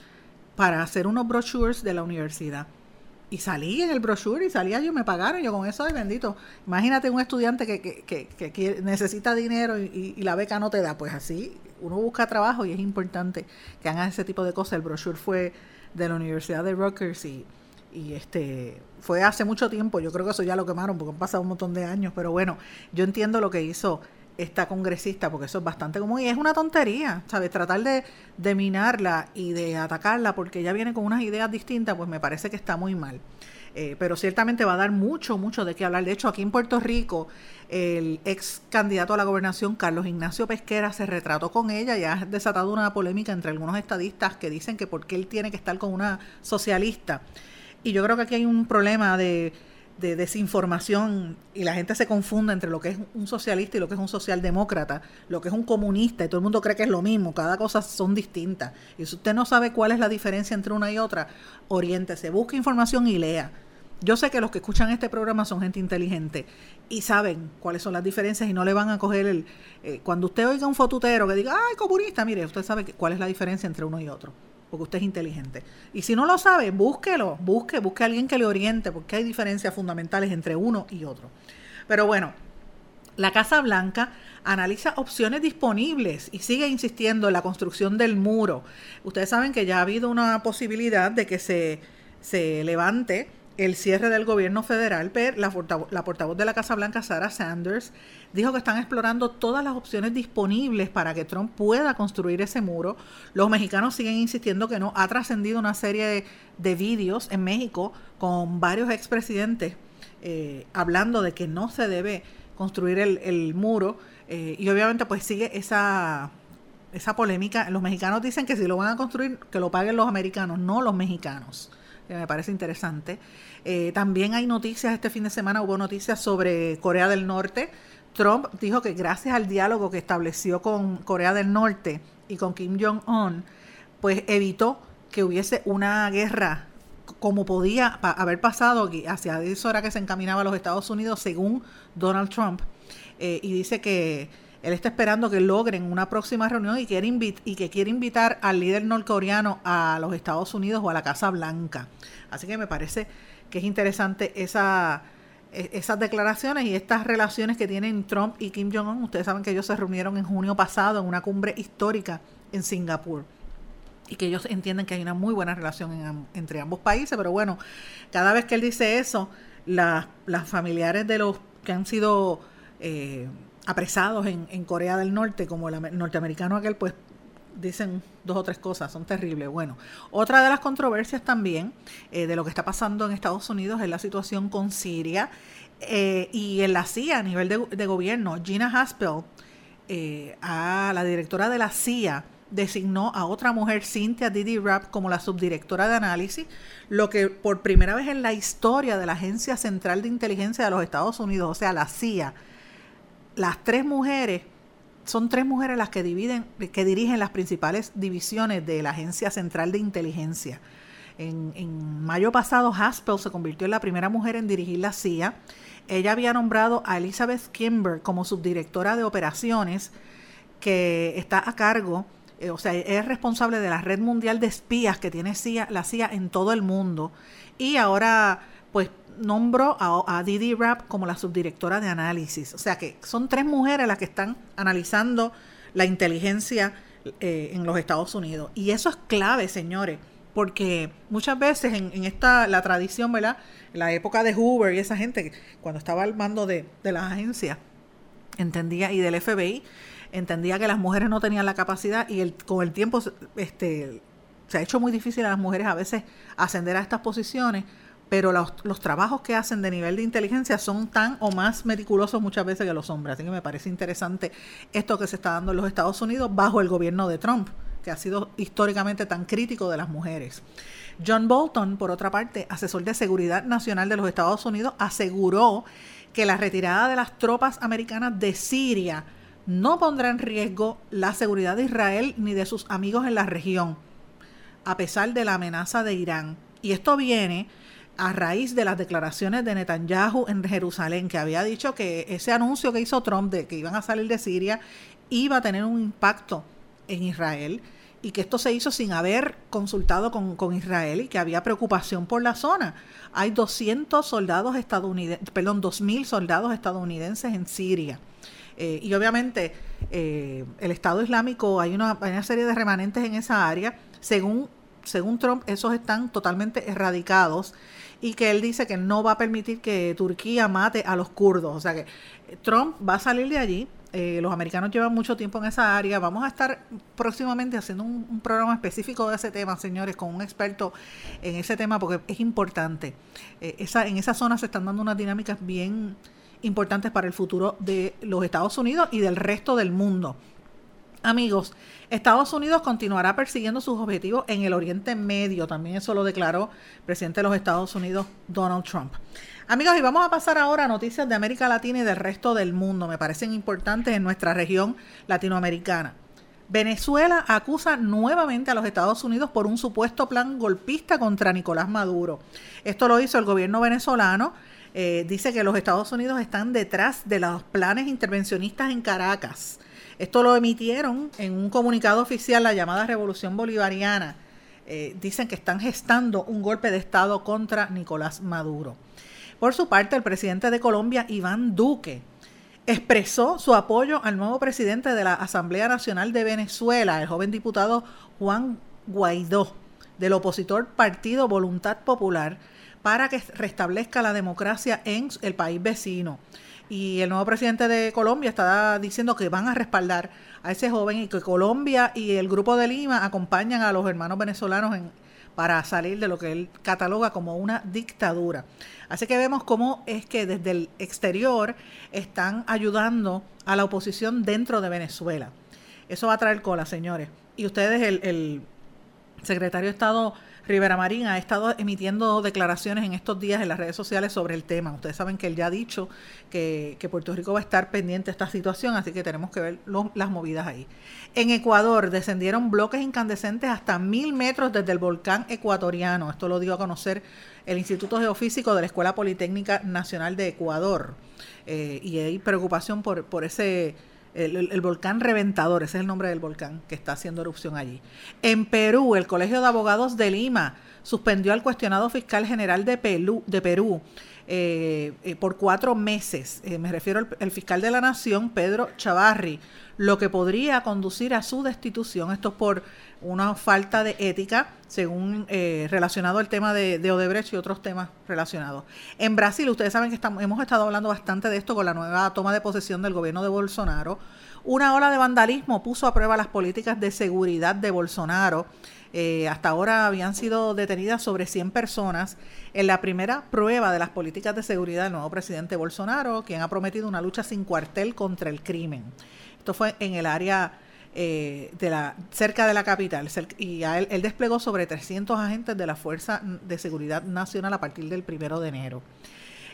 para hacer unos brochures de la universidad y salí en el brochure y salía yo, me pagaron, yo con eso, ay bendito. Imagínate un estudiante que, que, que, necesita dinero y, la beca no te da, pues así, uno busca trabajo y es importante que hagan ese tipo de cosas. El brochure fue de la Universidad de Rutgers y, y este fue hace mucho tiempo, yo creo que eso ya lo quemaron porque han pasado un montón de años, pero bueno, yo entiendo lo que hizo esta congresista, porque eso es bastante común y es una tontería, ¿sabes? Tratar de, de, minarla y de atacarla porque ella viene con unas ideas distintas, pues me parece que está muy mal. Eh, pero ciertamente va a dar mucho, mucho de qué hablar. De hecho, aquí en Puerto Rico, el ex candidato a la gobernación, Carlos Ignacio Pesquera, se retrató con ella y ha desatado una polémica entre algunos estadistas que dicen que por qué él tiene que estar con una socialista. Y yo creo que aquí hay un problema de de desinformación y la gente se confunde entre lo que es un socialista y lo que es un socialdemócrata, lo que es un comunista y todo el mundo cree que es lo mismo, cada cosa son distintas. Y si usted no sabe cuál es la diferencia entre una y otra, oriéntese, busque información y lea. Yo sé que los que escuchan este programa son gente inteligente y saben cuáles son las diferencias y no le van a coger el... Eh, cuando usted oiga un fotutero que diga, ay, comunista, mire, usted sabe cuál es la diferencia entre uno y otro porque usted es inteligente. Y si no lo sabe, búsquelo, busque, busque a alguien que le oriente, porque hay diferencias fundamentales entre uno y otro. Pero bueno, la Casa Blanca analiza opciones disponibles y sigue insistiendo en la construcción del muro. Ustedes saben que ya ha habido una posibilidad de que se, se levante el cierre del gobierno federal, pero la, portavoz de la Casa Blanca, Sarah Sanders, dijo que están explorando todas las opciones disponibles para que Trump pueda construir ese muro. Los mexicanos siguen insistiendo que no. Ha trascendido una serie de, vídeos en México con varios expresidentes eh, hablando de que no se debe construir el, muro. Eh, y obviamente pues sigue esa, esa polémica. Los mexicanos dicen que si lo van a construir, que lo paguen los americanos, no los mexicanos que me parece interesante. Eh, también hay noticias, este fin de semana hubo noticias sobre Corea del Norte. Trump dijo que gracias al diálogo que estableció con Corea del Norte y con Kim Jong-un, pues evitó que hubiese una guerra como podía haber pasado hacia esa hora que se encaminaba a los Estados Unidos, según Donald Trump. Eh, y dice que él está esperando que logren una próxima reunión y, quiere y que quiere invitar al líder norcoreano a los Estados Unidos o a la Casa Blanca. Así que me parece que es interesante esa, e, esas declaraciones y estas relaciones que tienen Trump y Kim Jong-un. Ustedes saben que ellos se reunieron en junio pasado en una cumbre histórica en Singapur. y que ellos entienden que hay una muy buena relación entre ambos países, pero bueno, cada vez que él dice eso, las familiares de los que han sido eh, apresados en, en, Corea del Norte, como el norteamericano aquel, pues dicen dos o tres cosas, son terribles. Bueno, otra de las controversias también eh, de lo que está pasando en Estados Unidos es la situación con Siria eh, y en la CIA a nivel de, gobierno. Gina Haspel, a la directora de la CIA, designó a otra mujer, Cynthia Didi Rapp, como la subdirectora de análisis, lo que por primera vez en la historia de la Agencia Central de Inteligencia de los Estados Unidos, o sea, la CIA, las tres mujeres, son tres mujeres las que dividen, que dirigen las principales divisiones de la Agencia Central de Inteligencia. En, mayo pasado, Haspel se convirtió en la primera mujer en dirigir la CIA. Ella había nombrado a Elizabeth Kimber como subdirectora de operaciones, que está a cargo eh, o sea, es responsable de la red mundial de espías que tiene CIA, la CIA en todo el mundo. Y ahora, pues, nombró a, Didi Rapp como la subdirectora de análisis. O sea que son tres mujeres las que están analizando la inteligencia eh, en los Estados Unidos. Y eso es clave, señores, porque muchas veces en, esta, la tradición, ¿verdad? La época de Hoover y esa gente, cuando estaba al mando de, de las agencias, entendía, y del FBI, entendía que las mujeres no tenían la capacidad y el, con el tiempo este, se ha hecho muy difícil a las mujeres a veces ascender a estas posiciones, pero los, trabajos que hacen de nivel de inteligencia son tan o más meticulosos muchas veces que los hombres. Así que me parece interesante esto que se está dando en los Estados Unidos bajo el gobierno de Trump, que ha sido históricamente tan crítico de las mujeres. John Bolton, por otra parte, asesor de seguridad nacional de los Estados Unidos, aseguró que la retirada de las tropas americanas de Siria no pondrá en riesgo la seguridad de Israel ni de sus amigos en la región, a pesar de la amenaza de Irán. Y esto viene a raíz de las declaraciones de Netanyahu en Jerusalén, que había dicho que ese anuncio que hizo Trump de que iban a salir de Siria iba a tener un impacto en Israel y que esto se hizo sin haber consultado con, con, Israel y que había preocupación por la zona. Hay 200 soldados estadounidenses, perdón, 2.000 soldados estadounidenses en Siria. Eh, y obviamente eh, el Estado Islámico, hay una, hay una serie de remanentes en esa área. Según, según Trump, esos están totalmente erradicados y que él dice que no va a permitir que Turquía mate a los kurdos. O sea que Trump va a salir de allí. Eh, los americanos llevan mucho tiempo en esa área. Vamos a estar próximamente haciendo un, programa específico de ese tema, señores, con un experto en ese tema, porque es importante. esa, en esa zona se están dando unas dinámicas bien importantes para el futuro de los Estados Unidos y del resto del mundo. Amigos, Estados Unidos continuará persiguiendo sus objetivos en el Oriente Medio. También eso lo declaró el presidente de los Estados Unidos, Donald Trump. Amigos, y vamos a pasar ahora a noticias de América Latina y del resto del mundo. Me parecen importantes en nuestra región latinoamericana. Venezuela acusa nuevamente a los Estados Unidos por un supuesto plan golpista contra Nicolás Maduro. Esto lo hizo el gobierno venezolano eh, dice que los Estados Unidos están detrás de los planes intervencionistas en Caracas. Esto lo emitieron en un comunicado oficial, la llamada Revolución Bolivariana. Eh, dicen que están gestando un golpe de Estado contra Nicolás Maduro. Por su parte, el presidente de Colombia, Iván Duque, expresó su apoyo al nuevo presidente de la Asamblea Nacional de Venezuela, el joven diputado Juan Guaidó, del opositor Partido Voluntad Popular, para que restablezca la democracia en el país vecino. Y el nuevo presidente de Colombia está diciendo que van a respaldar a ese joven y que Colombia y el Grupo de Lima acompañan a los hermanos venezolanos en, para salir de lo que él cataloga como una dictadura. Así que vemos cómo es que desde el exterior están ayudando a la oposición dentro de Venezuela. Eso va a traer cola, señores. Y ustedes, el, el secretario de Estado Rivera Marín ha estado emitiendo declaraciones en estos días en las redes sociales sobre el tema. Ustedes saben que él ya ha dicho que, Puerto Rico va a estar pendiente de esta situación, así que tenemos que ver las movidas ahí. En Ecuador descendieron bloques incandescentes hasta mil metros desde el volcán ecuatoriano. Esto lo dio a conocer el Instituto Geofísico de la Escuela Politécnica Nacional de Ecuador. Eh, y hay preocupación por, por ese el, volcán Reventador, ese es el nombre del volcán que está haciendo erupción allí. En Perú, el Colegio de Abogados de Lima suspendió al cuestionado fiscal general de, de Perú eh, eh, por cuatro meses. Eh, me refiero al, fiscal de la Nación, Pedro Chavarri, lo que podría conducir a su destitución. Esto es por una falta de ética, según eh, relacionado al tema de, de, Odebrecht y otros temas relacionados. En Brasil, ustedes saben que estamos, hemos estado hablando bastante de esto con la nueva toma de posesión del gobierno de Bolsonaro. Una ola de vandalismo puso a prueba las políticas de seguridad de Bolsonaro. Eh, hasta ahora habían sido detenidas sobre 100 personas en la primera prueba de las políticas de seguridad del nuevo presidente Bolsonaro, quien ha prometido una lucha sin cuartel contra el crimen. Esto fue en el área eh, de la, cerca de la capital. Y él, desplegó sobre 300 agentes de la Fuerza de Seguridad Nacional a partir del primero de enero.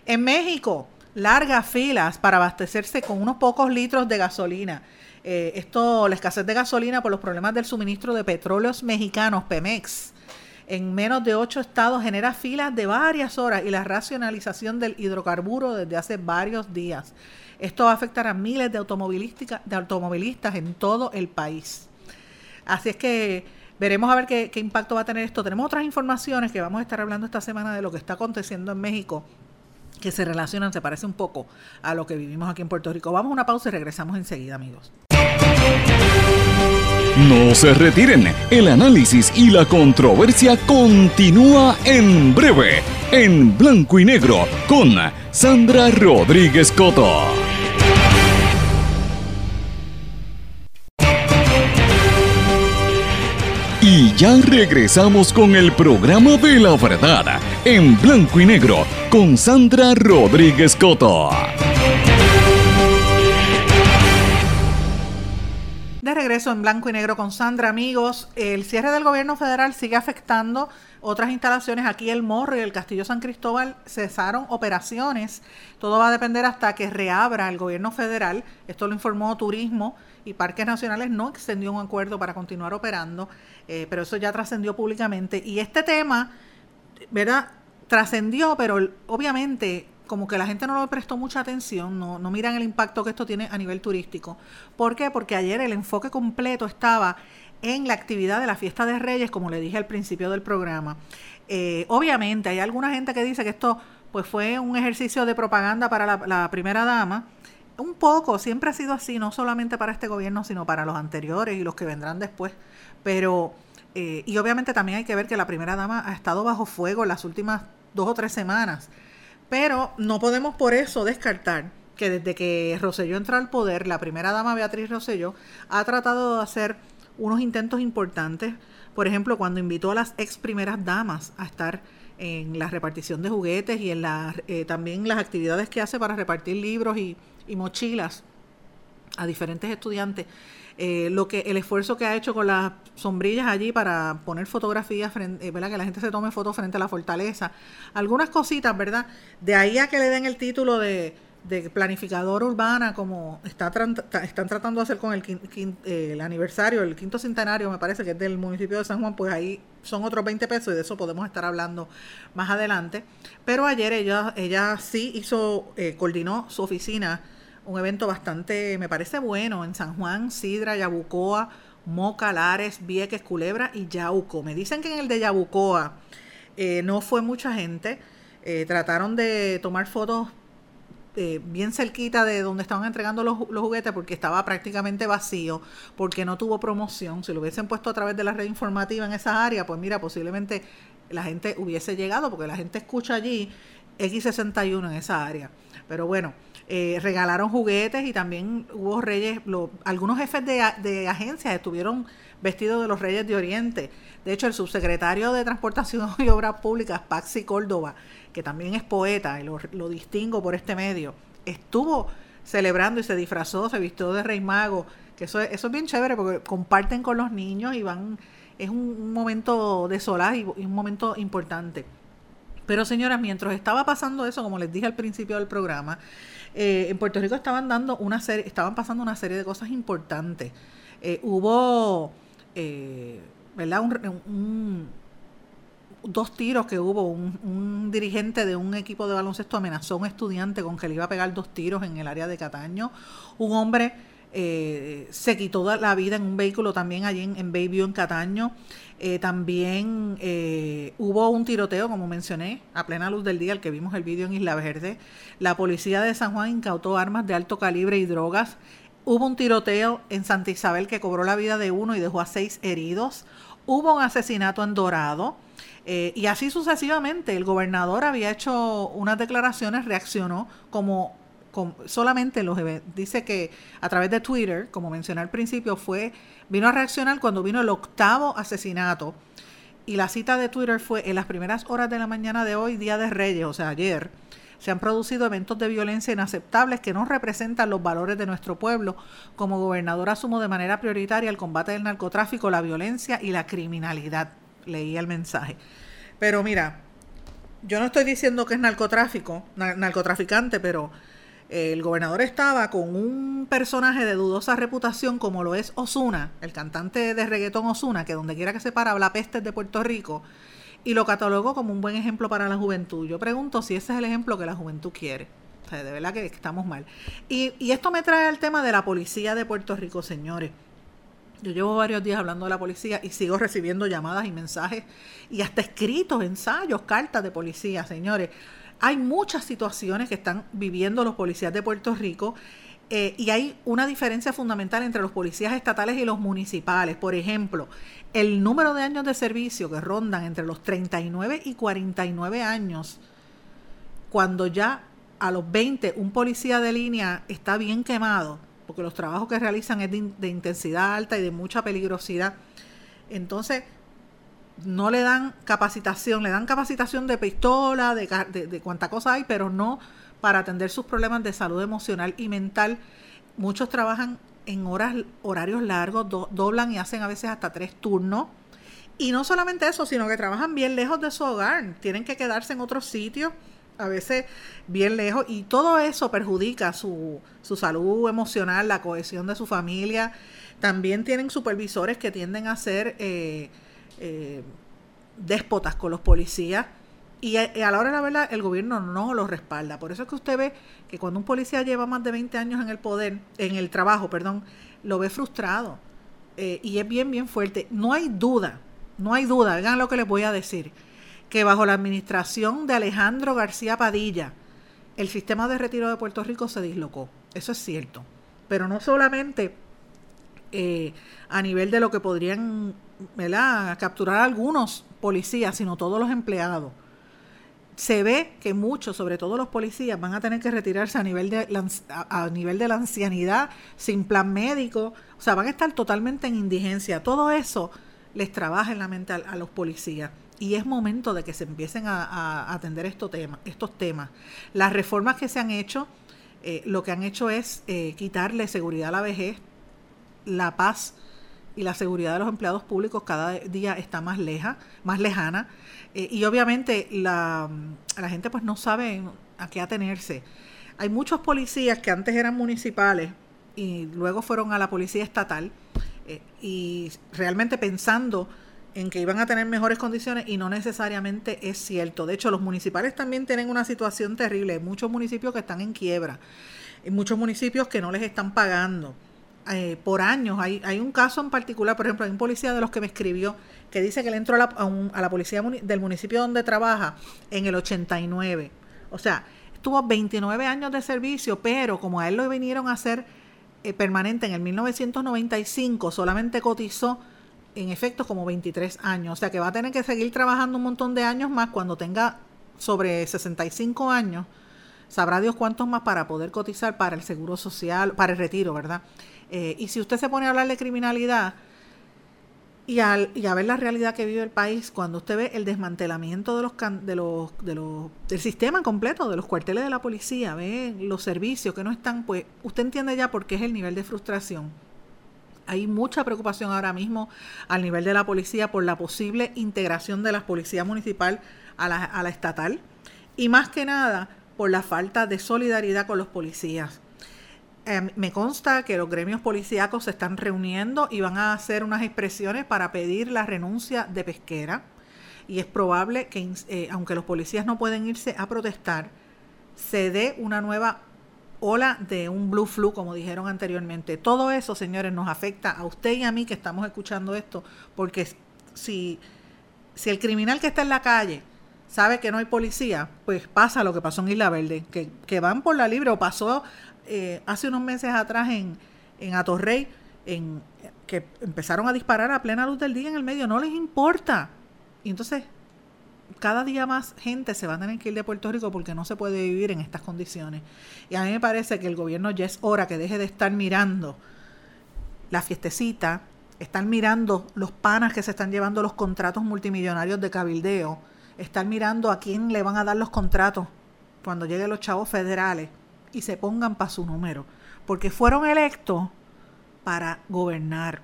En México, largas filas para abastecerse con unos pocos litros de gasolina. Eh, esto, la escasez de gasolina por los problemas del suministro de petróleos mexicanos, Pemex, en menos de ocho estados genera filas de varias horas y la racionalización del hidrocarburo desde hace varios días. Esto va a afectar a miles de, de automovilistas en todo el país. Así es que veremos a ver qué, impacto va a tener esto. Tenemos otras informaciones que vamos a estar hablando esta semana de lo que está aconteciendo en México que se relacionan, se parece un poco a lo que vivimos aquí en Puerto Rico. Vamos a una pausa y regresamos enseguida, amigos. No se retiren, el análisis y la controversia continúa en breve, en blanco y negro, con Sandra Rodríguez Coto. Ya regresamos con el programa de la verdad, en blanco y negro, con Sandra Rodríguez Coto. De regreso en blanco y negro con Sandra, amigos. El cierre del gobierno federal sigue afectando otras instalaciones. Aquí el Morro y el Castillo San Cristóbal cesaron operaciones. Todo va a depender hasta que reabra el gobierno federal. Esto lo informó Turismo y Parques Nacionales no extendió un acuerdo para continuar operando, eh, pero eso ya trascendió públicamente. Y este tema, ¿verdad? Trascendió, pero obviamente como que la gente no le prestó mucha atención, no, no miran el impacto que esto tiene a nivel turístico. ¿Por qué? Porque ayer el enfoque completo estaba en la actividad de la fiesta de Reyes, como le dije al principio del programa. Eh, obviamente hay alguna gente que dice que esto pues fue un ejercicio de propaganda para la, la primera dama, un poco, siempre ha sido así, no solamente para este gobierno, sino para los anteriores y los que vendrán después. Pero, eh, y obviamente también hay que ver que la primera dama ha estado bajo fuego las últimas dos o tres semanas. Pero no podemos por eso descartar que desde que Rosselló entró al poder, la primera dama Beatriz Rosselló ha tratado de hacer unos intentos importantes. Por ejemplo, cuando invitó a las ex primeras damas a estar en la repartición de juguetes y en la, eh, también las actividades que hace para repartir libros y, y mochilas a diferentes estudiantes. Eh, lo que el esfuerzo que ha hecho con las sombrillas allí para poner fotografías, frente, eh, que la gente se tome fotos frente a la fortaleza, algunas cositas, ¿verdad? De ahí a que le den el título de, de planificador urbana, como está están tratando de hacer con el, eh, el aniversario, el quinto centenario, me parece que es del municipio de San Juan, pues ahí son otros 20 pesos y de eso podemos estar hablando más adelante. Pero ayer ella, ella sí hizo, coordinó su oficina un evento bastante, me parece bueno, en San Juan, Sidra, Yabucoa, Moca, Lares, Vieques, Culebra y Yauco. Me dicen que en el de Yabucoa eh, no fue mucha gente. Eh, trataron de tomar fotos eh, bien cerquita de donde estaban entregando los, los, juguetes porque estaba prácticamente vacío, porque no tuvo promoción. Si lo hubiesen puesto a través de la red informativa en esa área, pues mira, posiblemente la gente hubiese llegado porque la gente escucha allí X61 en esa área. Pero bueno, eh, regalaron juguetes y también hubo reyes, algunos jefes de, de agencias estuvieron vestidos de los reyes de Oriente. De hecho, el subsecretario de Transportación y Obras Públicas, Paxi Córdoba, que también es poeta y lo, distingo por este medio, estuvo celebrando y se disfrazó, se vistió de rey mago, que eso, eso es bien chévere porque comparten con los niños y van, es un, momento de solar y un momento importante. Pero señoras, mientras estaba pasando eso, como les dije al principio del programa, eh, en Puerto Rico estaban dando una serie, estaban pasando una serie de cosas importantes. Eh, hubo, eh, ¿verdad? Un, dos tiros que hubo. Un, dirigente de un equipo de baloncesto amenazó a un estudiante con que le iba a pegar dos tiros en el área de Cataño. Un hombre se quitó la vida en un vehículo también allí en, en Bayview, en Cataño. Eh, también eh, hubo un tiroteo, como mencioné, a plena luz del día, el que vimos el vídeo en Isla Verde. La policía de San Juan incautó armas de alto calibre y drogas. Hubo un tiroteo en Santa Isabel que cobró la vida de uno y dejó a seis heridos. Hubo un asesinato en Dorado. Eh, y así sucesivamente. El gobernador había hecho unas declaraciones, reaccionó como, solamente los dice que a través de Twitter, como mencioné al principio, fue vino a reaccionar cuando vino el octavo asesinato. Y la cita de Twitter fue en las primeras horas de la mañana de hoy, día de Reyes, o sea, ayer, se han producido eventos de violencia inaceptables que no representan los valores de nuestro pueblo. Como gobernador asumo de manera prioritaria el combate del narcotráfico, la violencia y la criminalidad. Leí el mensaje. Pero mira, yo no estoy diciendo que es narcotráfico, narcotraficante, pero el gobernador estaba con un personaje de dudosa reputación como lo es Osuna, el cantante de reggaetón Osuna, que donde quiera que se para habla pestes de Puerto Rico y lo catalogó como un buen ejemplo para la juventud. Yo pregunto si ese es el ejemplo que la juventud quiere. O sea, de verdad que estamos mal. Y, y esto me trae al tema de la policía de Puerto Rico, señores. Yo llevo varios días hablando de la policía y sigo recibiendo llamadas y mensajes y hasta escritos, ensayos, cartas de policía, señores. Hay muchas situaciones que están viviendo los policías de Puerto Rico eh, y hay una diferencia fundamental entre los policías estatales y los municipales. Por ejemplo, el número de años de servicio que rondan entre los 39 y 49 años, cuando ya a los 20 un policía de línea está bien quemado, porque los trabajos que realizan es de, intensidad alta y de mucha peligrosidad, entonces no le dan capacitación, le dan capacitación de pistola, de, cuánta cosa hay, pero no para atender sus problemas de salud emocional y mental. Muchos trabajan en horas, horarios largos, doblan y hacen a veces hasta tres turnos. Y no solamente eso, sino que trabajan bien lejos de su hogar, tienen que quedarse en otros sitios, a veces bien lejos, y todo eso perjudica su, su salud emocional, la cohesión de su familia. También tienen supervisores que tienden a ser eh, eh, déspotas con los policías y a, la hora de la verdad, el gobierno no lo respalda. Por eso es que usted ve que cuando un policía lleva más de 20 años en el poder, en el trabajo, perdón, lo ve frustrado. Eh, y es bien, bien fuerte. No hay duda, no hay duda, vean lo que les voy a decir, que bajo la administración de Alejandro García Padilla, el sistema de retiro de Puerto Rico se dislocó. Eso es cierto. Pero no solamente eh, a nivel de lo que podrían capturar algunos policías, sino todos los empleados se ve que muchos, sobre todo los policías, van a tener que retirarse a nivel de la, a, nivel de la ancianidad, sin plan médico, o sea, van a estar totalmente en indigencia. Todo eso les trabaja en la mente a, los policías. Y es momento de que se empiecen a, atender estos temas, estos temas. Las reformas que se han hecho, eh, lo que han hecho es eh, quitarle seguridad a la vejez, la paz y la seguridad de los empleados públicos cada día está más leja, más lejana. Eh, y obviamente la, gente pues no sabe a qué atenerse. Hay muchos policías que antes eran municipales y luego fueron a la policía estatal eh, y realmente pensando en que iban a tener mejores condiciones y no necesariamente es cierto. De hecho, los municipales también tienen una situación terrible. Hay muchos municipios que están en quiebra. Hay muchos municipios que no les están pagando. Eh, por años. Hay, hay un caso en particular, por ejemplo, hay un policía de los que me escribió que dice que él entró a la, a, la policía del municipio donde trabaja en el 89. O sea, estuvo 29 años de servicio, pero como a él lo vinieron a hacer eh, permanente en el 1995, solamente cotizó en efecto como 23 años. O sea que va a tener que seguir trabajando un montón de años más cuando tenga sobre 65 años. Sabrá Dios cuántos más para poder cotizar para el seguro social, para el retiro, ¿verdad? Eh, y si usted se pone a hablar de criminalidad y, al, y a ver la realidad que vive el país, cuando usted ve el desmantelamiento de los, de los, de los, del sistema completo, de los cuarteles de la policía, ve los servicios que no están, pues usted entiende ya por qué es el nivel de frustración. Hay mucha preocupación ahora mismo al nivel de la policía por la posible integración de la policía municipal a la, a la estatal y más que nada por la falta de solidaridad con los policías. Em, me consta que los gremios policíacos se están reuniendo y van a hacer unas expresiones para pedir la renuncia de pesquera. Y es probable que, eh, aunque los policías no pueden irse a protestar, se dé una nueva ola de un blue flu, como dijeron anteriormente. Todo eso, señores, nos afecta a usted y a mí que estamos escuchando esto, porque si, si el criminal que está en la calle sabe que no hay policía, pues pasa lo que pasó en Isla Verde, que, que van por la libre o pasó eh, hace unos meses atrás en, en Atorrey, en, que empezaron a disparar a plena luz del día en el medio, no les importa. Y entonces, cada día más gente se va a tener que ir de Puerto Rico porque no se puede vivir en estas condiciones. Y a mí me parece que el gobierno ya es hora que deje de estar mirando la fiestecita, están mirando los panas que se están llevando los contratos multimillonarios de cabildeo, están mirando a quién le van a dar los contratos cuando lleguen los chavos federales y se pongan para su número, porque fueron electos para gobernar,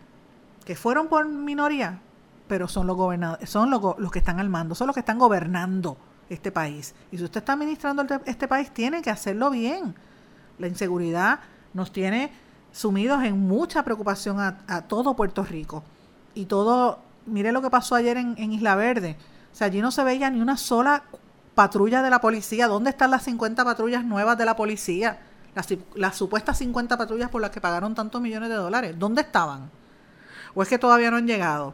que fueron por minoría, pero son los gobernadores, son los, los que están al mando, son los que están gobernando este país. Y si usted está administrando este país, tiene que hacerlo bien. La inseguridad nos tiene sumidos en mucha preocupación a, todo Puerto Rico. Y todo, mire lo que pasó ayer en, en, Isla Verde. O sea, allí no se veía ni una sola patrulla de la policía. ¿Dónde están las 50 patrullas nuevas de la policía? Las, supuestas 50 patrullas por las que pagaron tantos millones de dólares. ¿Dónde estaban? ¿O es que todavía no han llegado?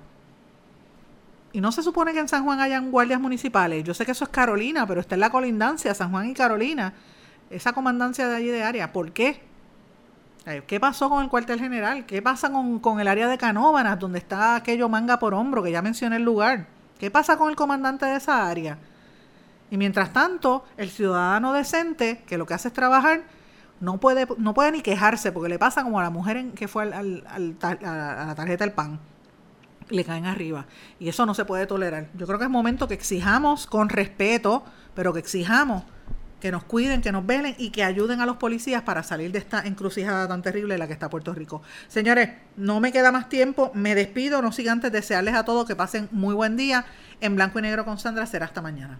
Y no se supone que en San Juan hayan guardias municipales. Yo sé que eso es Carolina, pero está en la colindancia, San Juan y Carolina. Esa comandancia de allí de área. ¿Por qué? ¿Qué pasó con el cuartel general? ¿Qué pasa con, el área de Canóvanas, donde está aquello manga por hombro, que ya mencioné el lugar? ¿Qué pasa con el comandante de esa área? Y mientras tanto, el ciudadano decente, que lo que hace es trabajar, no puede, no puede ni quejarse, porque le pasa como a la mujer en, que fue al, a la tarjeta del pan. Le caen arriba. Y eso no se puede tolerar. Yo creo que es momento que exijamos con respeto, pero que exijamos que nos cuiden, que nos velen y que ayuden a los policías para salir de esta encrucijada tan terrible en la que está Puerto Rico. Señores, no me queda más tiempo, me despido, no sigan antes desearles a todos que pasen muy buen día. En blanco y negro con Sandra será hasta mañana.